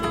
intitulé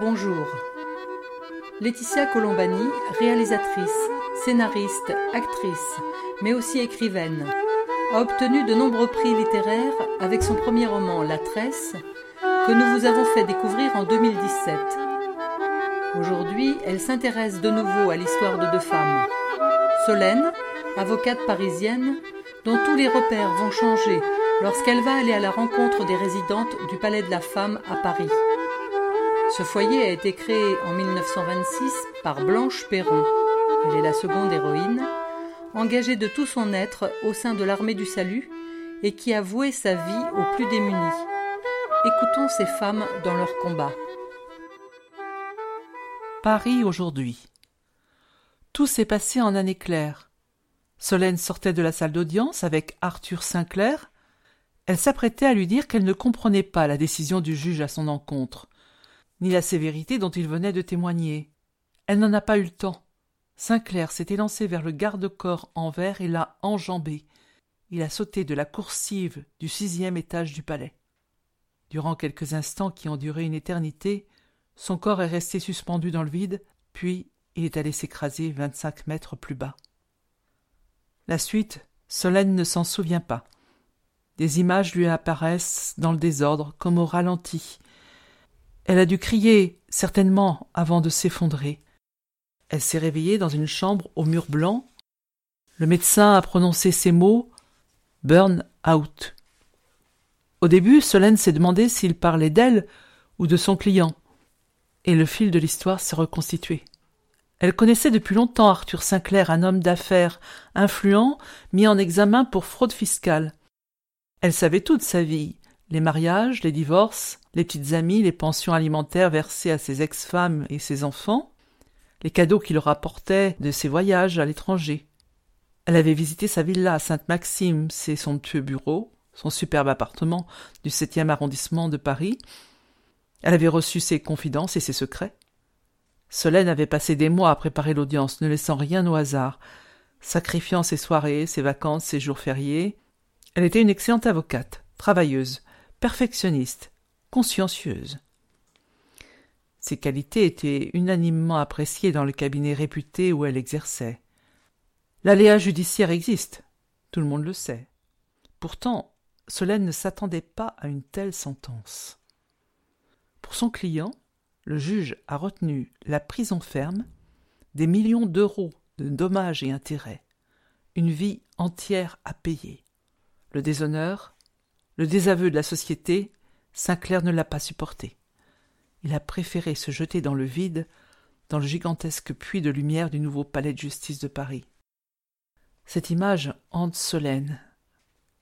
Bonjour. Laetitia Colombani, réalisatrice, scénariste, actrice, mais aussi écrivaine, a obtenu de nombreux prix littéraires avec son premier roman La Tresse, que nous vous avons fait découvrir en 2017. Aujourd'hui, elle s'intéresse de nouveau à l'histoire de deux femmes. Solène, avocate parisienne, dont tous les repères vont changer lorsqu'elle va aller à la rencontre des résidentes du Palais de la Femme à Paris. Ce foyer a été créé en 1926 par Blanche Perron. Elle est la seconde héroïne, engagée de tout son être au sein de l'armée du salut et qui a voué sa vie aux plus démunis. Écoutons ces femmes dans leur combat. Paris aujourd'hui. Tout s'est passé en un éclair. Solène sortait de la salle d'audience avec Arthur Sinclair. Elle s'apprêtait à lui dire qu'elle ne comprenait pas la décision du juge à son encontre, ni la sévérité dont il venait de témoigner. Elle n'en a pas eu le temps. Sinclair s'est élancé vers le garde-corps en verre et l'a enjambé. Il a sauté de la coursive du sixième étage du palais. Durant quelques instants qui ont duré une éternité, son corps est resté suspendu dans le vide, puis il est allé s'écraser vingt-cinq mètres plus bas. La suite, Solène ne s'en souvient pas. Des images lui apparaissent dans le désordre, comme au ralenti. Elle a dû crier, certainement, avant de s'effondrer. Elle s'est réveillée dans une chambre au mur blanc. Le médecin a prononcé ces mots Burn out. Au début, Solène s'est demandé s'il parlait d'elle ou de son client, et le fil de l'histoire s'est reconstitué. Elle connaissait depuis longtemps Arthur Sinclair, un homme d'affaires influent, mis en examen pour fraude fiscale. Elle savait toute sa vie les mariages, les divorces, les petites amies, les pensions alimentaires versées à ses ex-femmes et ses enfants, les cadeaux qu'il leur apportait de ses voyages à l'étranger. Elle avait visité sa villa à Sainte-Maxime, ses somptueux bureaux, son superbe appartement du septième arrondissement de Paris. Elle avait reçu ses confidences et ses secrets. Solène avait passé des mois à préparer l'audience, ne laissant rien au hasard, sacrifiant ses soirées, ses vacances, ses jours fériés. Elle était une excellente avocate, travailleuse, perfectionniste, consciencieuse. Ses qualités étaient unanimement appréciées dans le cabinet réputé où elle exerçait. L'aléa judiciaire existe, tout le monde le sait. Pourtant, Solène ne s'attendait pas à une telle sentence. Pour son client, le juge a retenu la prison ferme, des millions d'euros de dommages et intérêts, une vie entière à payer. Le déshonneur, le désaveu de la société, Sinclair ne l'a pas supporté. Il a préféré se jeter dans le vide, dans le gigantesque puits de lumière du nouveau palais de justice de Paris. Cette image hante Solène.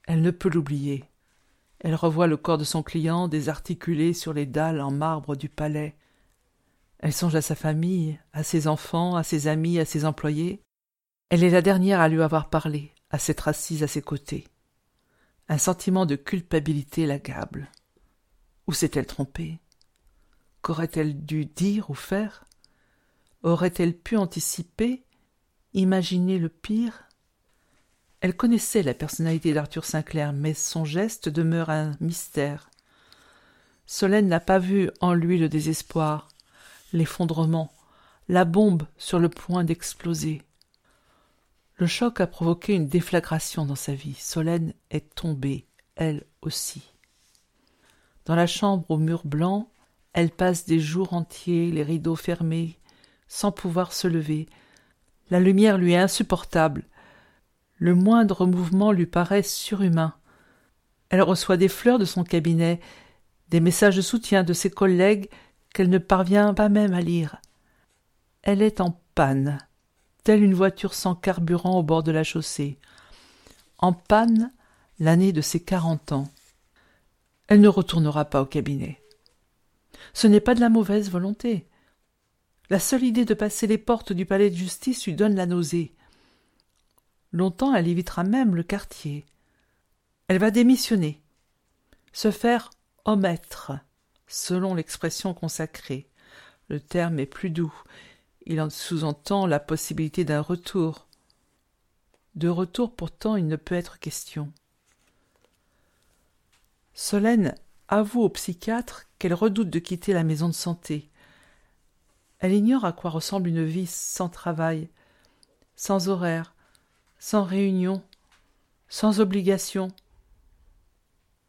Elle ne peut l'oublier. Elle revoit le corps de son client désarticulé sur les dalles en marbre du palais. Elle songe à sa famille, à ses enfants, à ses amis, à ses employés. Elle est la dernière à lui avoir parlé, à s'être assise à ses côtés. Un sentiment de culpabilité l'accable. Où s'est-elle trompée? Qu'aurait-elle dû dire ou faire? Aurait-elle pu anticiper, imaginer le pire? Elle connaissait la personnalité d'Arthur Sinclair, mais son geste demeure un mystère. Solène n'a pas vu en lui le désespoir, l'effondrement, la bombe sur le point d'exploser. Le choc a provoqué une déflagration dans sa vie. Solène est tombée, elle aussi. Dans la chambre aux murs blancs, elle passe des jours entiers, les rideaux fermés, sans pouvoir se lever. La lumière lui est insupportable. Le moindre mouvement lui paraît surhumain. Elle reçoit des fleurs de son cabinet, des messages de soutien de ses collègues qu'elle ne parvient pas même à lire. Elle est en panne, une voiture sans carburant au bord de la chaussée? En panne l'année de ses quarante ans. Elle ne retournera pas au cabinet. Ce n'est pas de la mauvaise volonté. La seule idée de passer les portes du palais de justice lui donne la nausée. Longtemps elle évitera même le quartier. Elle va démissionner, se faire omettre, selon l'expression consacrée. Le terme est plus doux. Il en sous-entend la possibilité d'un retour. De retour pourtant il ne peut être question. Solène avoue au psychiatre qu'elle redoute de quitter la maison de santé. Elle ignore à quoi ressemble une vie sans travail, sans horaire, sans réunion, sans obligation.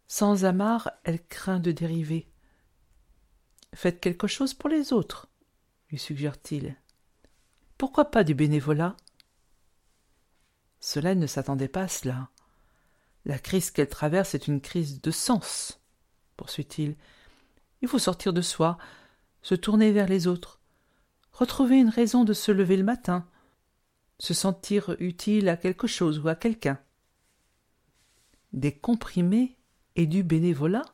Sans amarre, elle craint de dériver. Faites quelque chose pour les autres, lui suggère-t-il. Pourquoi pas du bénévolat? Solène ne s'attendait pas à cela. La crise qu'elle traverse est une crise de sens, poursuit-il. Il faut sortir de soi, se tourner vers les autres, retrouver une raison de se lever le matin, se sentir utile à quelque chose ou à quelqu'un. Des comprimés et du bénévolat?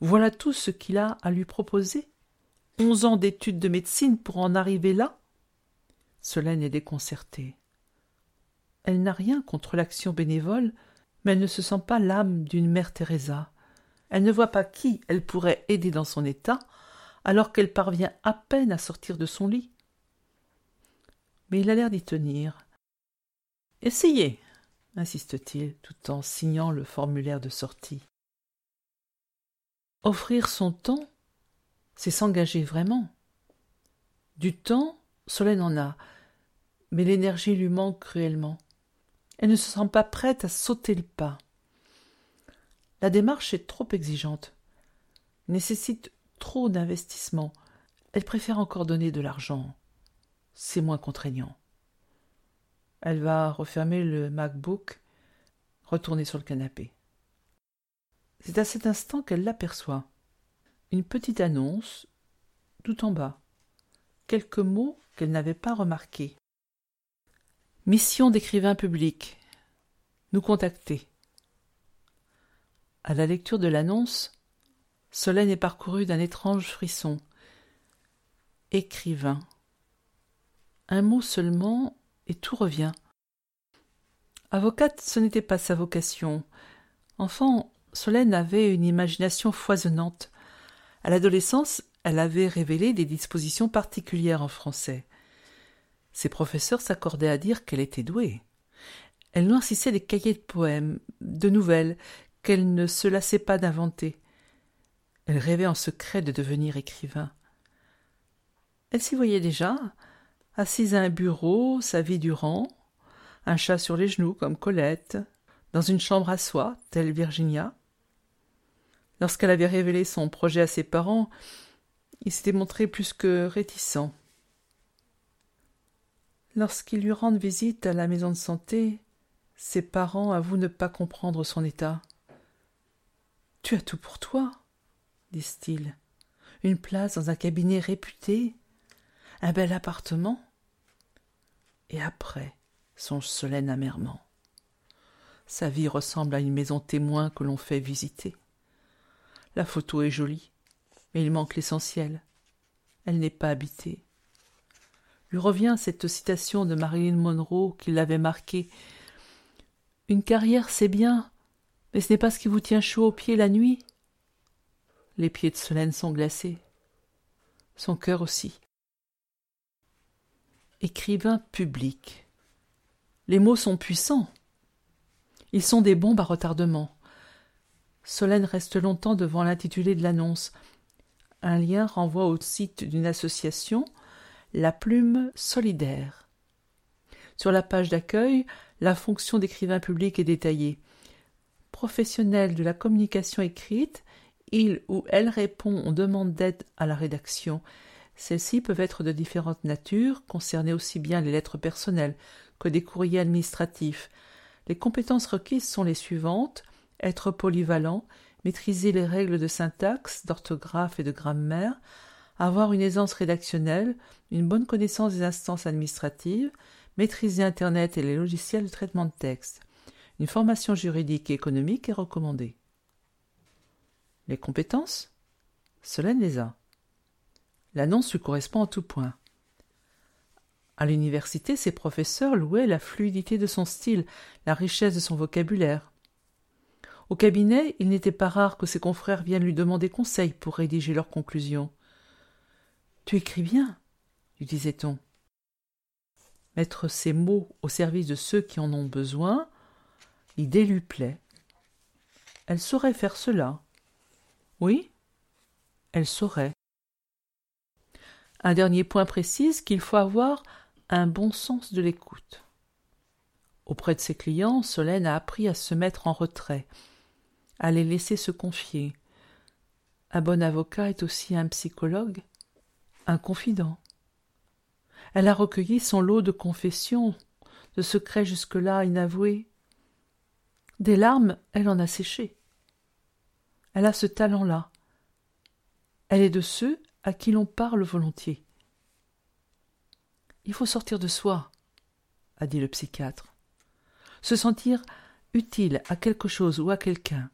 Voilà tout ce qu'il a à lui proposer. Onze ans d'études de médecine pour en arriver là? Solène est déconcertée. Elle n'a rien contre l'action bénévole, mais elle ne se sent pas l'âme d'une mère Teresa. Elle ne voit pas qui elle pourrait aider dans son état, alors qu'elle parvient à peine à sortir de son lit. Mais il a l'air d'y tenir. Essayez, insiste-t-il, tout en signant le formulaire de sortie. Offrir son temps, c'est s'engager vraiment. Du temps, Solène en a, mais l'énergie lui manque cruellement. Elle ne se sent pas prête à sauter le pas. La démarche est trop exigeante, nécessite trop d'investissement. Elle préfère encore donner de l'argent. C'est moins contraignant. Elle va refermer le MacBook, retourner sur le canapé. C'est à cet instant qu'elle l'aperçoit. Une petite annonce, tout en bas. Quelques mots qu'elle n'avait pas remarqués. Mission d'écrivain public. Nous contacter. À la lecture de l'annonce, Solène est parcourue d'un étrange frisson. Écrivain. Un mot seulement et tout revient. Avocate, ce n'était pas sa vocation. Enfant, Solène avait une imagination foisonnante. À l'adolescence, elle avait révélé des dispositions particulières en français. Ses professeurs s'accordaient à dire qu'elle était douée. Elle noircissait des cahiers de poèmes, de nouvelles, qu'elle ne se lassait pas d'inventer. Elle rêvait en secret de devenir écrivain. Elle s'y voyait déjà, assise à un bureau, sa vie durant, un chat sur les genoux comme Colette, dans une chambre à soi, telle Virginia. Lorsqu'elle avait révélé son projet à ses parents, il s'était montré plus que réticent. Lorsqu'ils lui rendent visite à la maison de santé, ses parents avouent ne pas comprendre son état. Tu as tout pour toi, disent-ils. Une place dans un cabinet réputé, un bel appartement. Et après, songe Solène amèrement. Sa vie ressemble à une maison témoin que l'on fait visiter. La photo est jolie, mais il manque l'essentiel. Elle n'est pas habitée lui revient cette citation de Marilyn Monroe qui l'avait marquée. Une carrière, c'est bien, mais ce n'est pas ce qui vous tient chaud aux pieds la nuit. Les pieds de Solène sont glacés. Son cœur aussi. Écrivain public. Les mots sont puissants. Ils sont des bombes à retardement. Solène reste longtemps devant l'intitulé de l'annonce. Un lien renvoie au site d'une association la plume solidaire. Sur la page d'accueil, la fonction d'écrivain public est détaillée. Professionnel de la communication écrite, il ou elle répond aux demandes d'aide à la rédaction. Celles-ci peuvent être de différentes natures, concerner aussi bien les lettres personnelles que des courriers administratifs. Les compétences requises sont les suivantes être polyvalent, maîtriser les règles de syntaxe, d'orthographe et de grammaire, avoir une aisance rédactionnelle, une bonne connaissance des instances administratives, maîtriser Internet et les logiciels de traitement de texte. Une formation juridique et économique est recommandée. Les compétences? Solène les a. L'annonce lui correspond en tout point. À l'université, ses professeurs louaient la fluidité de son style, la richesse de son vocabulaire. Au cabinet, il n'était pas rare que ses confrères viennent lui demander conseil pour rédiger leurs conclusions. Tu écris bien, lui disait-on. Mettre ses mots au service de ceux qui en ont besoin, l'idée lui plaît. Elle saurait faire cela. Oui, elle saurait. Un dernier point précise qu'il faut avoir un bon sens de l'écoute. Auprès de ses clients, Solène a appris à se mettre en retrait, à les laisser se confier. Un bon avocat est aussi un psychologue, un confident. Elle a recueilli son lot de confessions, de secrets jusque-là inavoués. Des larmes, elle en a séché. Elle a ce talent-là. Elle est de ceux à qui l'on parle volontiers. Il faut sortir de soi, a dit le psychiatre. Se sentir utile à quelque chose ou à quelqu'un.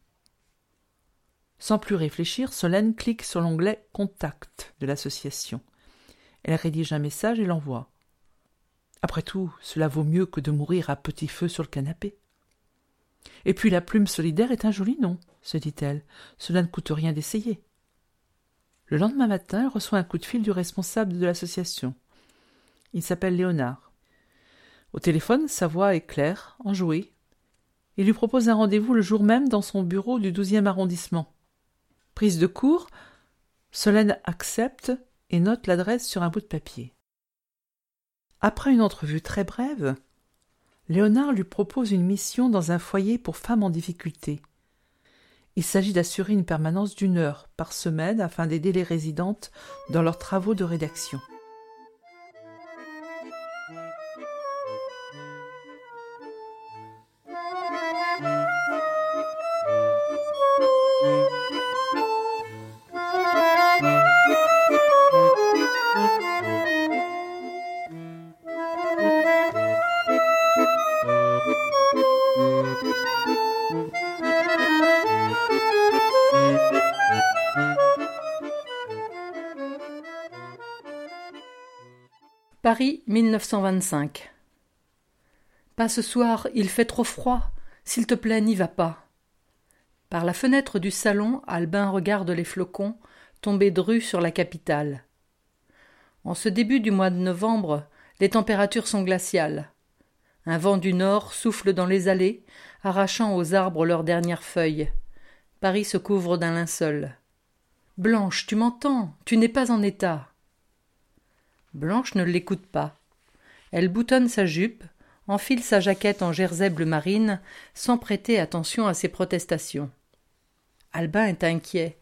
Sans plus réfléchir, Solène clique sur l'onglet Contact de l'association. Elle rédige un message et l'envoie. Après tout, cela vaut mieux que de mourir à petit feu sur le canapé. Et puis la plume solidaire est un joli nom, se dit-elle. Cela ne coûte rien d'essayer. Le lendemain matin, elle reçoit un coup de fil du responsable de l'association. Il s'appelle Léonard. Au téléphone, sa voix est claire, enjouée. Il lui propose un rendez-vous le jour même dans son bureau du douzième arrondissement. Prise de cours, Solène accepte et note l'adresse sur un bout de papier. Après une entrevue très brève, Léonard lui propose une mission dans un foyer pour femmes en difficulté. Il s'agit d'assurer une permanence d'une heure par semaine afin d'aider les résidentes dans leurs travaux de rédaction. 1925 Pas ce soir, il fait trop froid. S'il te plaît, n'y va pas. Par la fenêtre du salon, Albin regarde les flocons tombés de sur la capitale. En ce début du mois de novembre, les températures sont glaciales. Un vent du nord souffle dans les allées, arrachant aux arbres leurs dernières feuilles. Paris se couvre d'un linceul. Blanche, tu m'entends? Tu n'es pas en état. Blanche ne l'écoute pas. Elle boutonne sa jupe, enfile sa jaquette en jersey bleu marine, sans prêter attention à ses protestations. Albin est inquiet.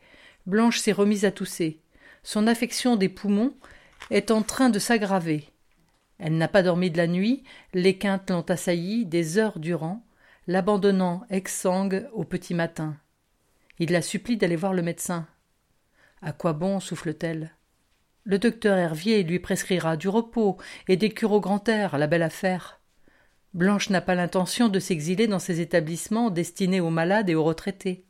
Blanche s'est remise à tousser. Son affection des poumons est en train de s'aggraver. Elle n'a pas dormi de la nuit, les quintes l'ont assaillie des heures durant, l'abandonnant exsangue au petit matin. Il la supplie d'aller voir le médecin. À quoi bon souffle-t-elle? Le docteur Hervier lui prescrira du repos et des cures au grand air, la belle affaire. Blanche n'a pas l'intention de s'exiler dans ces établissements destinés aux malades et aux retraités.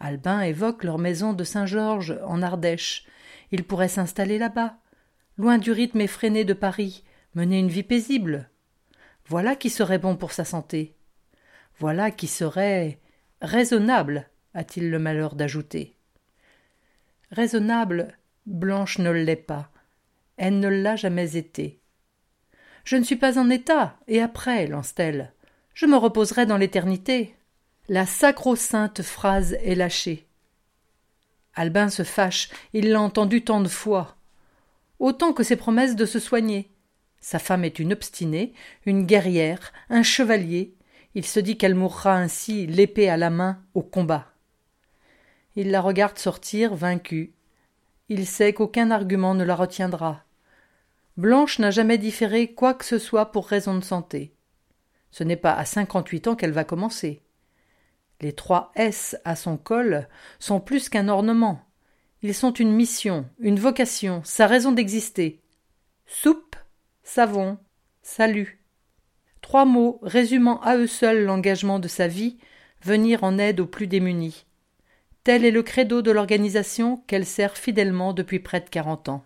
Albin évoque leur maison de Saint-Georges, en Ardèche. Il pourrait s'installer là-bas, loin du rythme effréné de Paris, mener une vie paisible. Voilà qui serait bon pour sa santé. Voilà qui serait raisonnable, a-t-il le malheur d'ajouter. Raisonnable, Blanche ne l'est pas. Elle ne l'a jamais été. Je ne suis pas en état, et après, lance-t-elle. Je me reposerai dans l'éternité. La sacro-sainte phrase est lâchée. Albin se fâche, il l'a entendu tant de fois. Autant que ses promesses de se soigner. Sa femme est une obstinée, une guerrière, un chevalier. Il se dit qu'elle mourra ainsi, l'épée à la main, au combat. Il la regarde sortir, vaincue. Il sait qu'aucun argument ne la retiendra. Blanche n'a jamais différé quoi que ce soit pour raison de santé. Ce n'est pas à cinquante-huit ans qu'elle va commencer. Les trois S à son col sont plus qu'un ornement. Ils sont une mission, une vocation, sa raison d'exister. Soupe, savon, salut. Trois mots résumant à eux seuls l'engagement de sa vie, venir en aide aux plus démunis. Tel est le credo de l'organisation qu'elle sert fidèlement depuis près de quarante ans.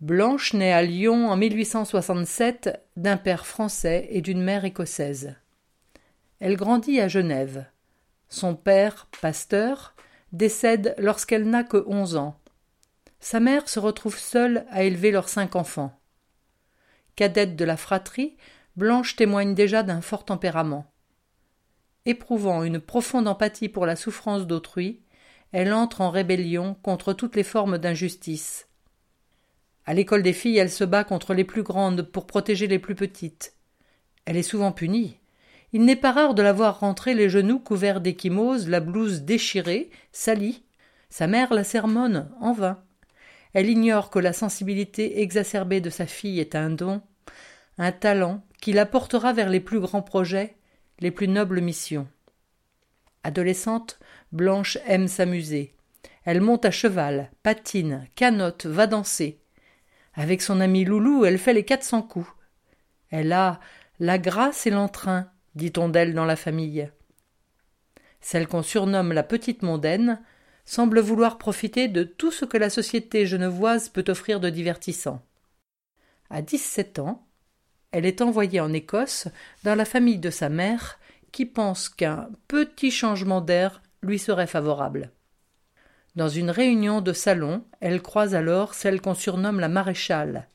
Blanche naît à Lyon en 1867 d'un père français et d'une mère écossaise. Elle grandit à Genève. Son père, pasteur, décède lorsqu'elle n'a que onze ans. Sa mère se retrouve seule à élever leurs cinq enfants. Cadette de la fratrie, Blanche témoigne déjà d'un fort tempérament. Éprouvant une profonde empathie pour la souffrance d'autrui, elle entre en rébellion contre toutes les formes d'injustice. À l'école des filles, elle se bat contre les plus grandes pour protéger les plus petites. Elle est souvent punie. Il n'est pas rare de la voir rentrer les genoux couverts d'échymoses, la blouse déchirée, salie. Sa mère la sermonne, en vain. Elle ignore que la sensibilité exacerbée de sa fille est un don, un talent qui la portera vers les plus grands projets, les plus nobles missions. Adolescente, Blanche aime s'amuser. Elle monte à cheval, patine, canote, va danser. Avec son ami Loulou, elle fait les quatre cents coups. Elle a la grâce et l'entrain, dit-on d'elle dans la famille. Celle qu'on surnomme la petite mondaine semble vouloir profiter de tout ce que la société genevoise peut offrir de divertissant. À dix-sept ans, elle est envoyée en Écosse dans la famille de sa mère, qui pense qu'un petit changement d'air lui serait favorable. Dans une réunion de salon, elle croise alors celle qu'on surnomme la maréchale,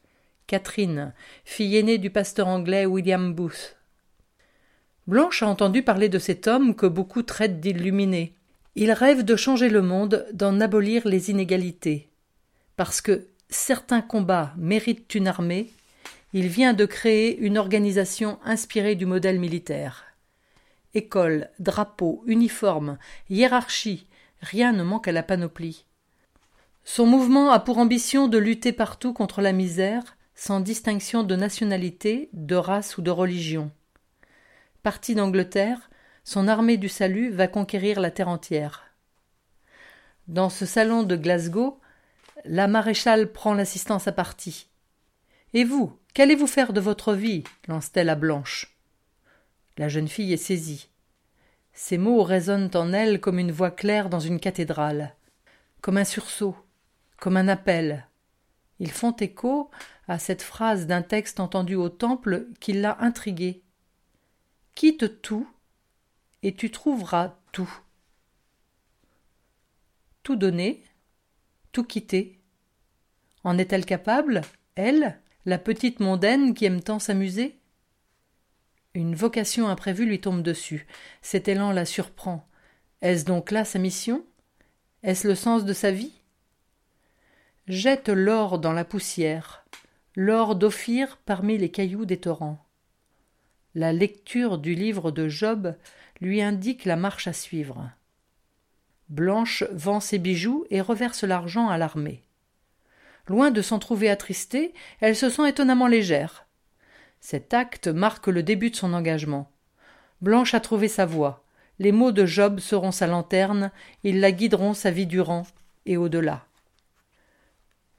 Catherine, fille aînée du pasteur anglais William Booth. Blanche a entendu parler de cet homme que beaucoup traitent d'illuminé. Il rêve de changer le monde, d'en abolir les inégalités. Parce que certains combats méritent une armée, il vient de créer une organisation inspirée du modèle militaire. École, drapeau, uniforme, hiérarchie, rien ne manque à la panoplie. Son mouvement a pour ambition de lutter partout contre la misère, sans distinction de nationalité, de race ou de religion. Parti d'Angleterre, son armée du salut va conquérir la terre entière. Dans ce salon de Glasgow, la maréchale prend l'assistance à partie. Et vous, qu'allez-vous faire de votre vie lance-t-elle à Blanche. La jeune fille est saisie. Ces mots résonnent en elle comme une voix claire dans une cathédrale, comme un sursaut, comme un appel. Ils font écho à cette phrase d'un texte entendu au temple qui l'a intriguée. Quitte tout, et tu trouveras tout. Tout donner, tout quitter. En est-elle capable, elle, la petite mondaine qui aime tant s'amuser? Une vocation imprévue lui tombe dessus. Cet élan la surprend. Est-ce donc là sa mission? Est-ce le sens de sa vie? Jette l'or dans la poussière, l'or d'Ophir parmi les cailloux des torrents. La lecture du livre de Job lui indique la marche à suivre. Blanche vend ses bijoux et reverse l'argent à l'armée. Loin de s'en trouver attristée, elle se sent étonnamment légère. Cet acte marque le début de son engagement. Blanche a trouvé sa voie. Les mots de Job seront sa lanterne, ils la guideront sa vie durant et au-delà.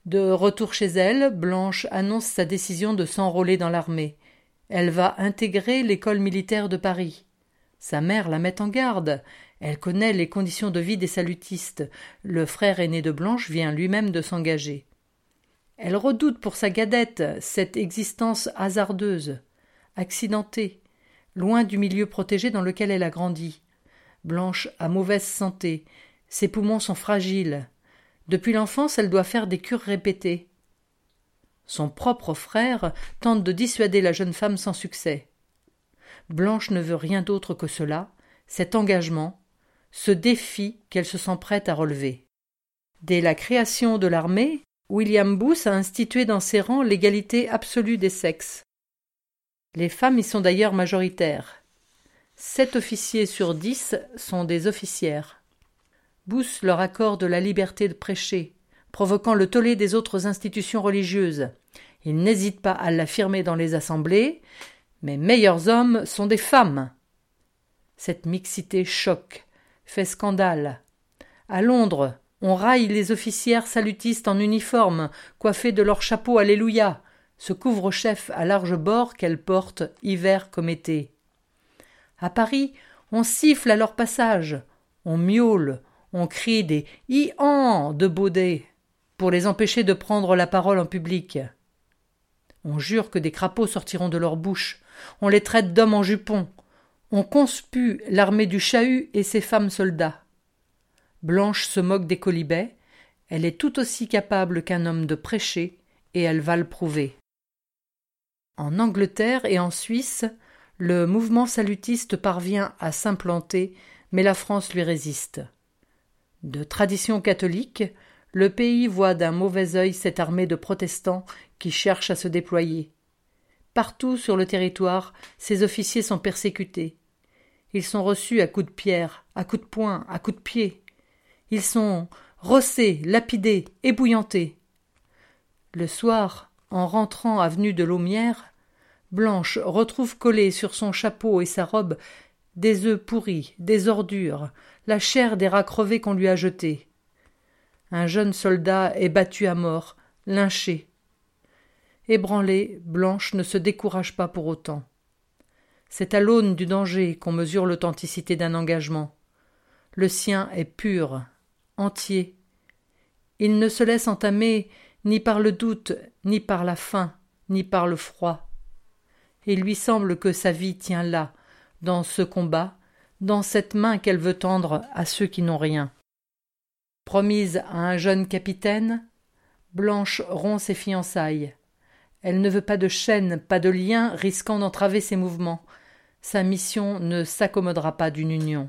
De retour chez elle, Blanche annonce sa décision de s'enrôler dans l'armée. Elle va intégrer l'école militaire de Paris. Sa mère la met en garde. Elle connaît les conditions de vie des salutistes. Le frère aîné de Blanche vient lui-même de s'engager. Elle redoute pour sa gadette cette existence hasardeuse, accidentée, loin du milieu protégé dans lequel elle a grandi. Blanche a mauvaise santé, ses poumons sont fragiles. Depuis l'enfance, elle doit faire des cures répétées. Son propre frère tente de dissuader la jeune femme sans succès. Blanche ne veut rien d'autre que cela, cet engagement, ce défi qu'elle se sent prête à relever. Dès la création de l'armée, William Booth a institué dans ses rangs l'égalité absolue des sexes. Les femmes y sont d'ailleurs majoritaires. Sept officiers sur dix sont des officières. Bous leur accorde la liberté de prêcher, provoquant le tollé des autres institutions religieuses. Il n'hésite pas à l'affirmer dans les assemblées. Mes meilleurs hommes sont des femmes. Cette mixité choque, fait scandale. À Londres, on raille les officières salutistes en uniforme, coiffées de leur chapeau Alléluia, ce couvre-chef à large bord qu'elles portent hiver comme été. À Paris, on siffle à leur passage, on miaule, on crie des i-an de Baudet pour les empêcher de prendre la parole en public. On jure que des crapauds sortiront de leur bouche, on les traite d'hommes en jupons, on conspue l'armée du chahut et ses femmes soldats. Blanche se moque des colibets, elle est tout aussi capable qu'un homme de prêcher, et elle va le prouver. En Angleterre et en Suisse, le mouvement salutiste parvient à s'implanter, mais la France lui résiste. De tradition catholique, le pays voit d'un mauvais œil cette armée de protestants qui cherche à se déployer. Partout sur le territoire, ces officiers sont persécutés. Ils sont reçus à coups de pierre, à coups de poing, à coups de pied. Ils sont rossés, lapidés, ébouillantés. Le soir, en rentrant avenue de Laumière, Blanche retrouve collés sur son chapeau et sa robe des œufs pourris, des ordures, la chair des rats crevés qu'on lui a jetés. Un jeune soldat est battu à mort, lynché. Ébranlée, Blanche ne se décourage pas pour autant. C'est à l'aune du danger qu'on mesure l'authenticité d'un engagement. Le sien est pur, entier. Il ne se laisse entamer ni par le doute, ni par la faim, ni par le froid il lui semble que sa vie tient là, dans ce combat, dans cette main qu'elle veut tendre à ceux qui n'ont rien. Promise à un jeune capitaine, Blanche rompt ses fiançailles. Elle ne veut pas de chaîne, pas de lien risquant d'entraver ses mouvements. Sa mission ne s'accommodera pas d'une union.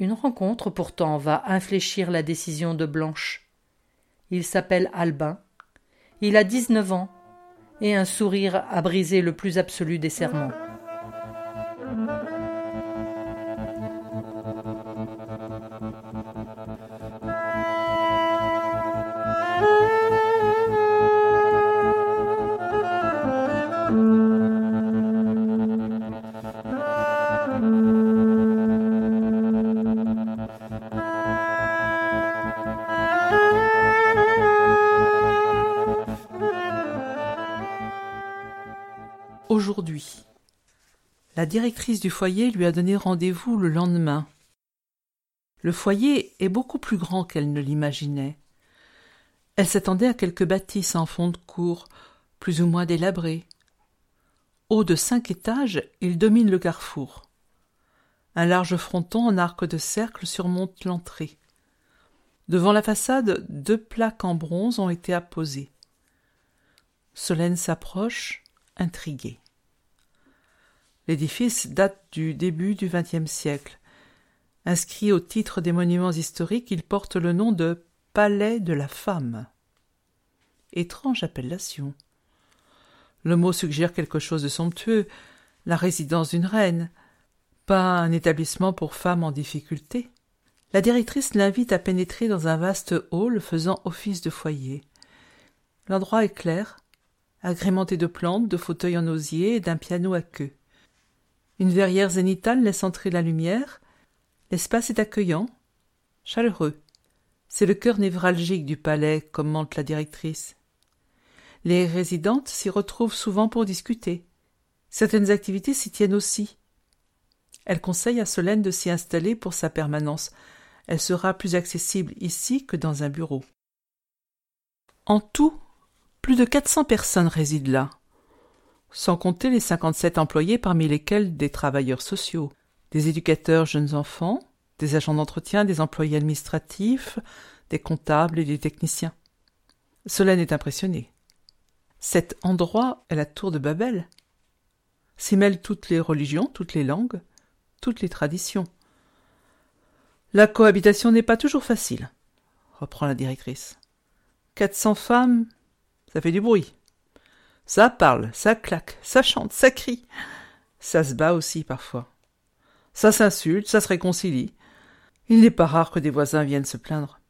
Une rencontre pourtant va infléchir la décision de Blanche. Il s'appelle Albin. Il a dix-neuf ans et un sourire a brisé le plus absolu des serments. La directrice du foyer lui a donné rendez-vous le lendemain. Le foyer est beaucoup plus grand qu'elle ne l'imaginait. Elle s'attendait à quelques bâtisses en fond de cour, plus ou moins délabrées. Haut de cinq étages, il domine le carrefour. Un large fronton en arc de cercle surmonte l'entrée. Devant la façade, deux plaques en bronze ont été apposées. Solène s'approche, intriguée. L'édifice date du début du XXe siècle. Inscrit au titre des monuments historiques, il porte le nom de Palais de la femme. Étrange appellation. Le mot suggère quelque chose de somptueux, la résidence d'une reine, pas un établissement pour femmes en difficulté. La directrice l'invite à pénétrer dans un vaste hall faisant office de foyer. L'endroit est clair, agrémenté de plantes, de fauteuils en osier et d'un piano à queue. Une verrière zénitale laisse entrer la lumière. L'espace est accueillant, chaleureux. C'est le cœur névralgique du palais, commente la directrice. Les résidentes s'y retrouvent souvent pour discuter. Certaines activités s'y tiennent aussi. Elle conseille à Solène de s'y installer pour sa permanence. Elle sera plus accessible ici que dans un bureau. En tout, plus de quatre cents personnes résident là sans compter les 57 employés parmi lesquels des travailleurs sociaux, des éducateurs jeunes enfants, des agents d'entretien, des employés administratifs, des comptables et des techniciens. Solène est impressionnée. Cet endroit est la tour de Babel. S'y mêlent toutes les religions, toutes les langues, toutes les traditions. La cohabitation n'est pas toujours facile, reprend la directrice. Quatre cents femmes, ça fait du bruit. Ça parle, ça claque, ça chante, ça crie. Ça se bat aussi parfois. Ça s'insulte, ça se réconcilie. Il n'est pas rare que des voisins viennent se plaindre.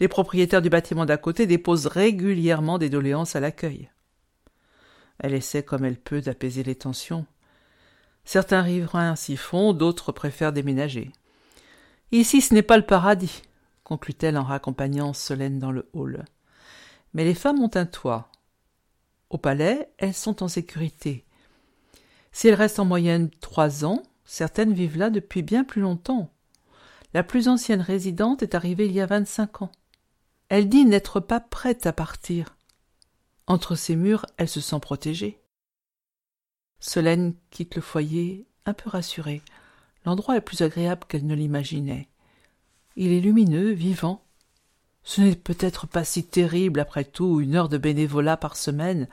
Les propriétaires du bâtiment d'à côté déposent régulièrement des doléances à l'accueil. Elle essaie comme elle peut d'apaiser les tensions. Certains riverains s'y font, d'autres préfèrent déménager. Ici, ce n'est pas le paradis, conclut-elle en raccompagnant Solène dans le hall. Mais les femmes ont un toit. Au palais, elles sont en sécurité. Si elles restent en moyenne trois ans, certaines vivent là depuis bien plus longtemps. La plus ancienne résidente est arrivée il y a vingt-cinq ans. Elle dit n'être pas prête à partir. Entre ces murs, elle se sent protégée. Solène quitte le foyer, un peu rassurée. L'endroit est plus agréable qu'elle ne l'imaginait. Il est lumineux, vivant. Ce n'est peut-être pas si terrible, après tout, une heure de bénévolat par semaine.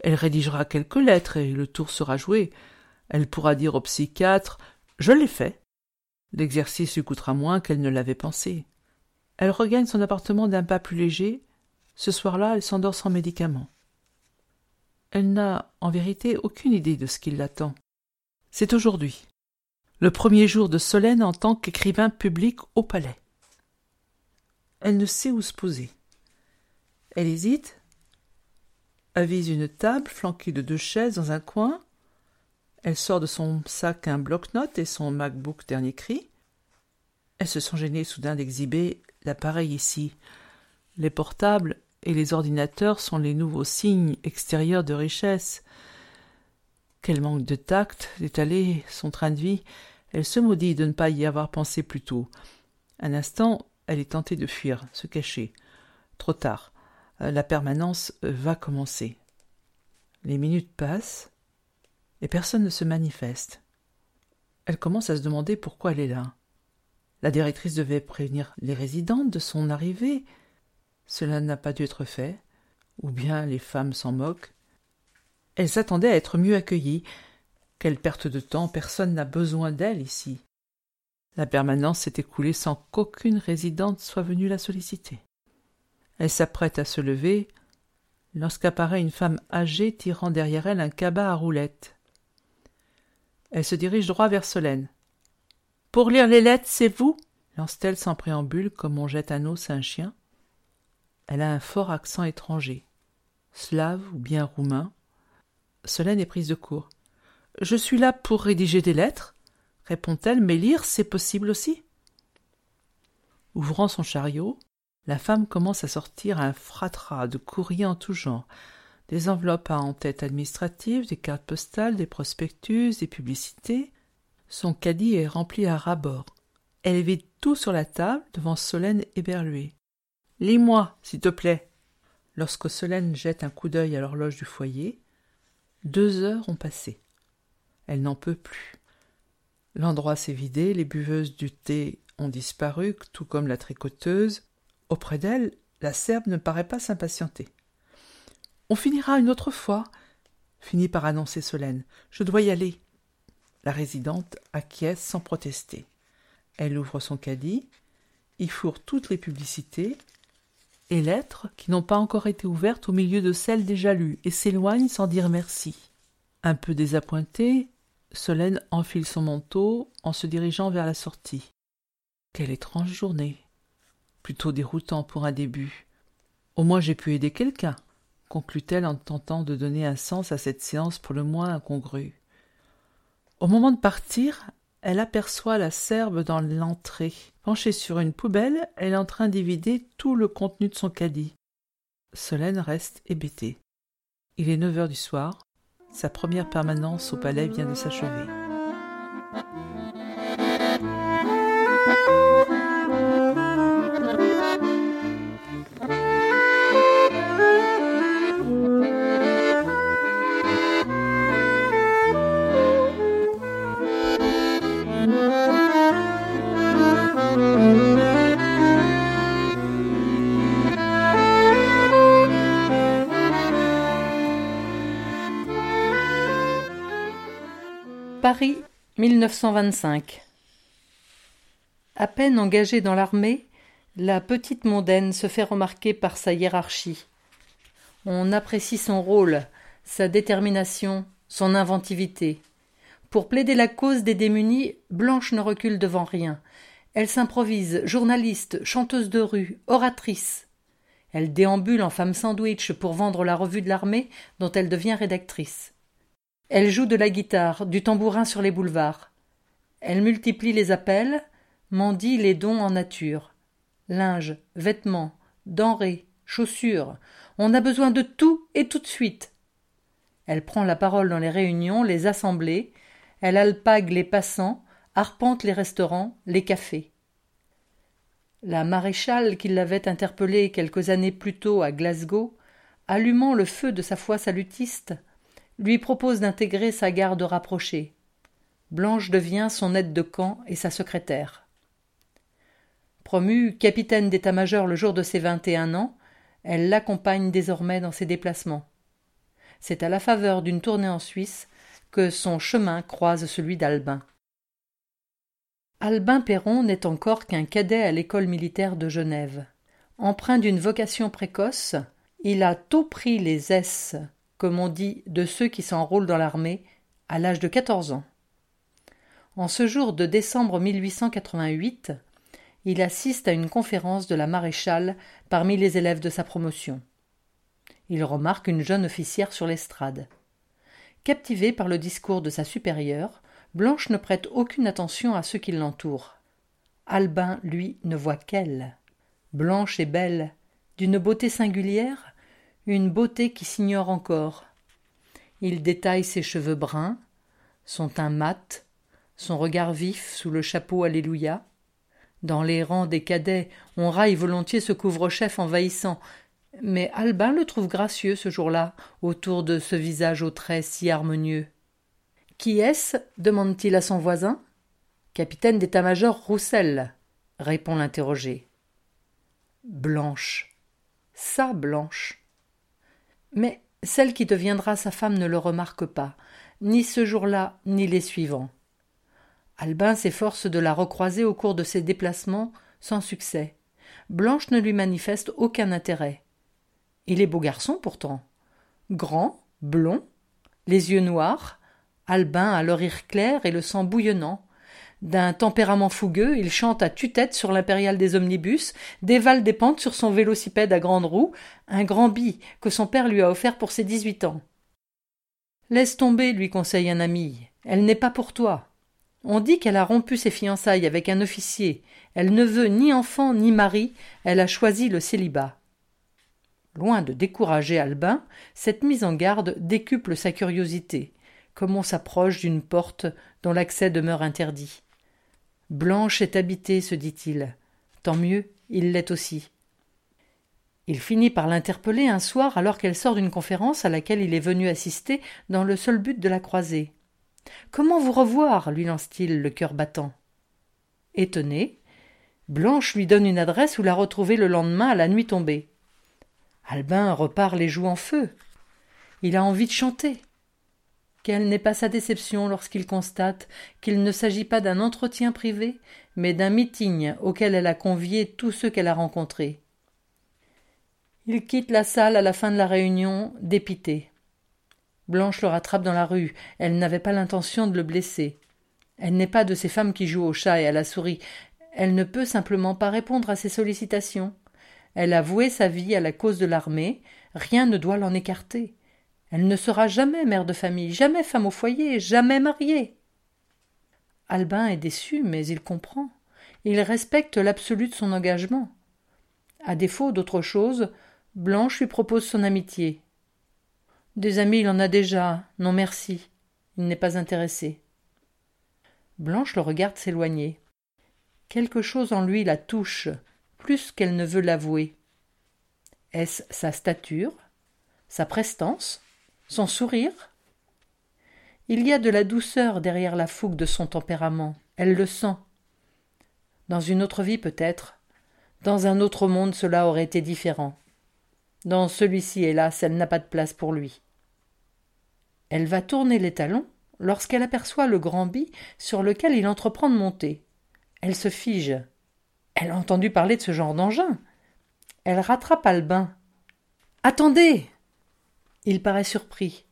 Elle rédigera quelques lettres et le tour sera joué. Elle pourra dire au psychiatre Je l'ai fait. L'exercice lui coûtera moins qu'elle ne l'avait pensé. Elle regagne son appartement d'un pas plus léger. Ce soir-là, elle s'endort sans médicaments. Elle n'a, en vérité, aucune idée de ce qui l'attend. C'est aujourd'hui, le premier jour de Solène en tant qu'écrivain public au palais. Elle ne sait où se poser. Elle hésite, avise une table flanquée de deux chaises dans un coin. Elle sort de son sac un bloc-notes et son MacBook dernier cri. Elle se sent gênée soudain d'exhiber l'appareil ici. Les portables et les ordinateurs sont les nouveaux signes extérieurs de richesse. Quel manque de tact d'étaler son train de vie. Elle se maudit de ne pas y avoir pensé plus tôt. Un instant, elle est tentée de fuir, se cacher. Trop tard. La permanence va commencer. Les minutes passent et personne ne se manifeste. Elle commence à se demander pourquoi elle est là. La directrice devait prévenir les résidentes de son arrivée. Cela n'a pas dû être fait, ou bien les femmes s'en moquent. Elle s'attendait à être mieux accueillie. Quelle perte de temps, personne n'a besoin d'elle ici. La permanence s'est écoulée sans qu'aucune résidente soit venue la solliciter. Elle s'apprête à se lever lorsqu'apparaît une femme âgée tirant derrière elle un cabas à roulettes. Elle se dirige droit vers Solène. Pour lire les lettres, c'est vous? lance-t-elle sans préambule comme on jette un os à un chien. Elle a un fort accent étranger, slave ou bien roumain. Solène est prise de court. Je suis là pour rédiger des lettres, répond-elle, mais lire, c'est possible aussi. Ouvrant son chariot, la femme commence à sortir un fratras de courriers en tout genre, des enveloppes à en-tête administrative, des cartes postales, des prospectus, des publicités. Son caddie est rempli à ras-bord. Elle vide tout sur la table devant Solène éberluée. Lis-moi, s'il te plaît. Lorsque Solène jette un coup d'œil à l'horloge du foyer, deux heures ont passé. Elle n'en peut plus. L'endroit s'est vidé, les buveuses du thé ont disparu, tout comme la tricoteuse. Auprès d'elle, la Serbe ne paraît pas s'impatienter. On finira une autre fois, finit par annoncer Solène. Je dois y aller. La résidente acquiesce sans protester. Elle ouvre son caddie, y fourre toutes les publicités, et lettres qui n'ont pas encore été ouvertes au milieu de celles déjà lues, et s'éloigne sans dire merci. Un peu désappointée, Solène enfile son manteau en se dirigeant vers la sortie. Quelle étrange journée. Plutôt déroutant pour un début. Au moins j'ai pu aider quelqu'un, conclut-elle en tentant de donner un sens à cette séance pour le moins incongrue. Au moment de partir, elle aperçoit la Serbe dans l'entrée. Penchée sur une poubelle, elle est en train d'y vider tout le contenu de son caddie. Solène reste hébétée. Il est neuf heures du soir. Sa première permanence au palais vient de s'achever. Paris, 1925. À peine engagée dans l'armée, la petite mondaine se fait remarquer par sa hiérarchie. On apprécie son rôle, sa détermination, son inventivité. Pour plaider la cause des démunis, Blanche ne recule devant rien. Elle s'improvise journaliste, chanteuse de rue, oratrice. Elle déambule en femme sandwich pour vendre la revue de l'armée dont elle devient rédactrice. Elle joue de la guitare, du tambourin sur les boulevards. Elle multiplie les appels, mendie les dons en nature. Linge, vêtements, denrées, chaussures. On a besoin de tout et tout de suite. Elle prend la parole dans les réunions, les assemblées. Elle alpague les passants, arpente les restaurants, les cafés. La maréchale qui l'avait interpellée quelques années plus tôt à Glasgow, allumant le feu de sa foi salutiste, lui propose d'intégrer sa garde rapprochée. Blanche devient son aide de camp et sa secrétaire. Promue capitaine d'état-major le jour de ses vingt et un ans, elle l'accompagne désormais dans ses déplacements. C'est à la faveur d'une tournée en Suisse que son chemin croise celui d'Albin. Albin Perron n'est encore qu'un cadet à l'école militaire de Genève. Empreint d'une vocation précoce, il a tôt pris les S comme on dit de ceux qui s'enrôlent dans l'armée, à l'âge de quatorze ans. En ce jour de décembre 1888, il assiste à une conférence de la maréchale parmi les élèves de sa promotion. Il remarque une jeune officière sur l'estrade. Captivée par le discours de sa supérieure, Blanche ne prête aucune attention à ceux qui l'entourent. Albin, lui, ne voit qu'elle. Blanche est belle, d'une beauté singulière, une beauté qui s'ignore encore. Il détaille ses cheveux bruns, son teint mat, son regard vif sous le chapeau Alléluia. Dans les rangs des cadets, on raille volontiers ce couvre-chef envahissant, mais Albin le trouve gracieux ce jour-là, autour de ce visage aux traits si harmonieux. Qui est-ce? demande-t-il à son voisin. Capitaine d'état-major Roussel, répond l'interrogé. Blanche. Sa Blanche. Mais celle qui deviendra sa femme ne le remarque pas, ni ce jour-là, ni les suivants. Albin s'efforce de la recroiser au cours de ses déplacements, sans succès. Blanche ne lui manifeste aucun intérêt. Il est beau garçon pourtant. Grand, blond, les yeux noirs, Albin a le rire clair et le sang bouillonnant. D'un tempérament fougueux, il chante à tue-tête sur l'impériale des omnibus, dévale des pentes sur son vélocipède à grande roue, un grand bi que son père lui a offert pour ses dix-huit ans. Laisse tomber, lui conseille un ami. Elle n'est pas pour toi. On dit qu'elle a rompu ses fiançailles avec un officier. Elle ne veut ni enfant ni mari. Elle a choisi le célibat. Loin de décourager Albin, cette mise en garde décuple sa curiosité, comme on s'approche d'une porte dont l'accès demeure interdit. Blanche est habitée, se dit-il. Tant mieux, il l'est aussi. Il finit par l'interpeller un soir alors qu'elle sort d'une conférence à laquelle il est venu assister dans le seul but de la croiser. Comment vous revoir lui lance-t-il le cœur battant. Étonné, Blanche lui donne une adresse où la retrouver le lendemain à la nuit tombée. Albin repart les joues en feu. Il a envie de chanter. Quelle n'est pas sa déception lorsqu'il constate qu'il ne s'agit pas d'un entretien privé, mais d'un meeting auquel elle a convié tous ceux qu'elle a rencontrés. Il quitte la salle à la fin de la réunion, dépité. Blanche le rattrape dans la rue. Elle n'avait pas l'intention de le blesser. Elle n'est pas de ces femmes qui jouent au chat et à la souris. Elle ne peut simplement pas répondre à ses sollicitations. Elle a voué sa vie à la cause de l'armée. Rien ne doit l'en écarter. Elle ne sera jamais mère de famille, jamais femme au foyer, jamais mariée. Albin est déçu, mais il comprend. Il respecte l'absolu de son engagement. À défaut d'autre chose, Blanche lui propose son amitié. Des amis, il en a déjà. Non merci. Il n'est pas intéressé. Blanche le regarde s'éloigner. Quelque chose en lui la touche, plus qu'elle ne veut l'avouer. Est-ce sa stature, sa prestance, son sourire Il y a de la douceur derrière la fougue de son tempérament, elle le sent. Dans une autre vie peut-être, dans un autre monde cela aurait été différent. Dans celui-ci, hélas, elle n'a pas de place pour lui. Elle va tourner les talons lorsqu'elle aperçoit le grand bi sur lequel il entreprend de monter. Elle se fige. Elle a entendu parler de ce genre d'engin. Elle rattrape Albin. Attendez il paraît surpris.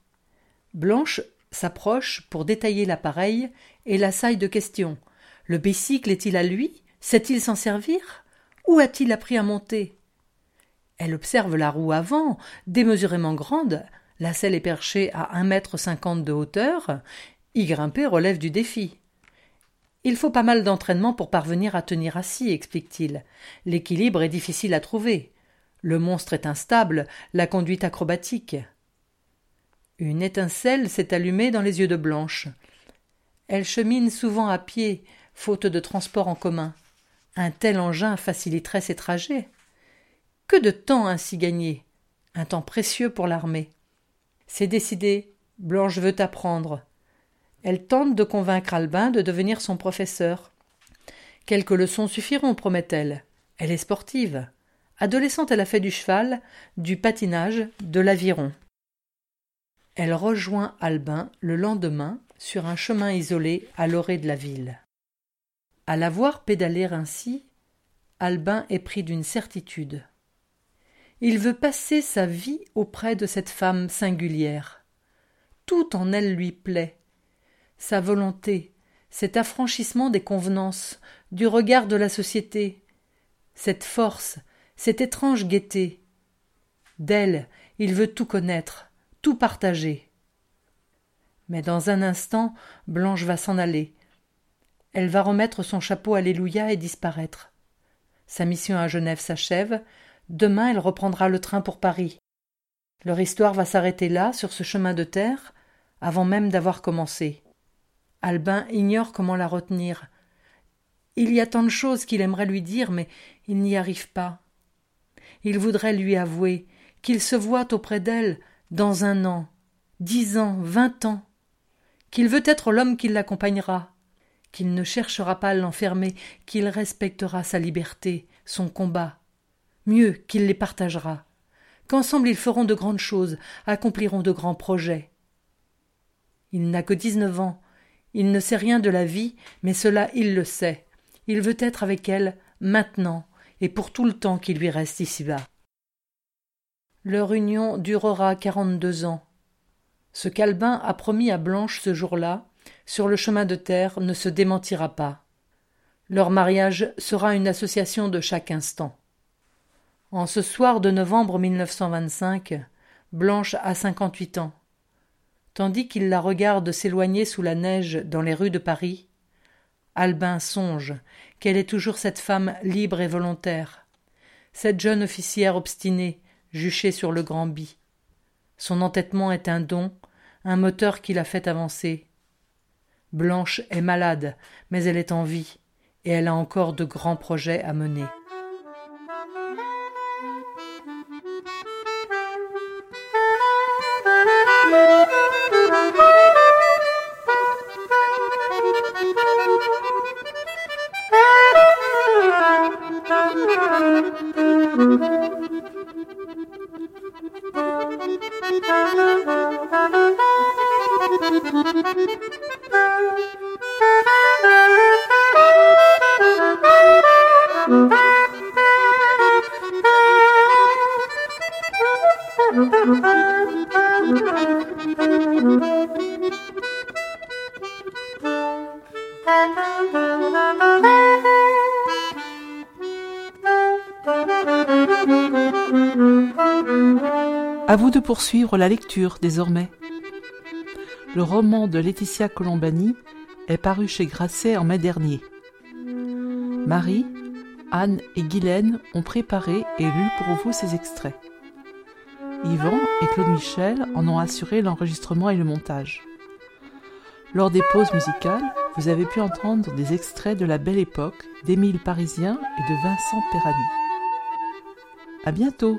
Blanche s'approche pour détailler l'appareil et l'assaille de questions. Le bicycle est-il à lui? Sait-il s'en servir? Où a-t-il appris à monter? Elle observe la roue avant, démesurément grande. La selle est perchée à un mètre cinquante de hauteur. Y grimper relève du défi. Il faut pas mal d'entraînement pour parvenir à tenir assis, explique-t-il. L'équilibre est difficile à trouver. Le monstre est instable, la conduite acrobatique. Une étincelle s'est allumée dans les yeux de Blanche. Elle chemine souvent à pied, faute de transport en commun. Un tel engin faciliterait ses trajets. Que de temps ainsi gagné Un temps précieux pour l'armée. C'est décidé, Blanche veut apprendre. Elle tente de convaincre Albin de devenir son professeur. Quelques leçons suffiront, promet-elle. Elle est sportive. Adolescente, elle a fait du cheval, du patinage, de l'aviron. Elle rejoint Albin le lendemain sur un chemin isolé à l'orée de la ville. À la voir pédaler ainsi, Albin est pris d'une certitude. Il veut passer sa vie auprès de cette femme singulière. Tout en elle lui plaît. Sa volonté, cet affranchissement des convenances, du regard de la société, cette force, cette étrange gaieté. D'elle, il veut tout connaître, tout partager. Mais dans un instant, Blanche va s'en aller. Elle va remettre son chapeau Alléluia et disparaître. Sa mission à Genève s'achève. Demain, elle reprendra le train pour Paris. Leur histoire va s'arrêter là, sur ce chemin de terre, avant même d'avoir commencé. Albin ignore comment la retenir. Il y a tant de choses qu'il aimerait lui dire, mais il n'y arrive pas. Il voudrait lui avouer qu'il se voit auprès d'elle, dans un an, dix ans, vingt ans, qu'il veut être l'homme qui l'accompagnera, qu'il ne cherchera pas à l'enfermer, qu'il respectera sa liberté, son combat, mieux qu'il les partagera, qu'ensemble ils feront de grandes choses, accompliront de grands projets. Il n'a que dix-neuf ans, il ne sait rien de la vie, mais cela il le sait. Il veut être avec elle maintenant et pour tout le temps qui lui reste ici-bas. Leur union durera quarante-deux ans. Ce qu'Albin a promis à Blanche ce jour-là, sur le chemin de terre, ne se démentira pas. Leur mariage sera une association de chaque instant. En ce soir de novembre 1925, Blanche a cinquante-huit ans. Tandis qu'il la regarde s'éloigner sous la neige dans les rues de Paris, Albin songe qu'elle est toujours cette femme libre et volontaire, cette jeune officière obstinée, juché sur le grand bi. Son entêtement est un don, un moteur qui l'a fait avancer. Blanche est malade, mais elle est en vie, et elle a encore de grands projets à mener. À vous de poursuivre la lecture désormais. Le roman de Laetitia Colombani est paru chez Grasset en mai dernier. Marie, Anne et Guylaine ont préparé et lu pour vous ces extraits. Yvan et Claude Michel en ont assuré l'enregistrement et le montage. Lors des pauses musicales, vous avez pu entendre des extraits de La Belle Époque d'Émile Parisien et de Vincent Perani. À bientôt!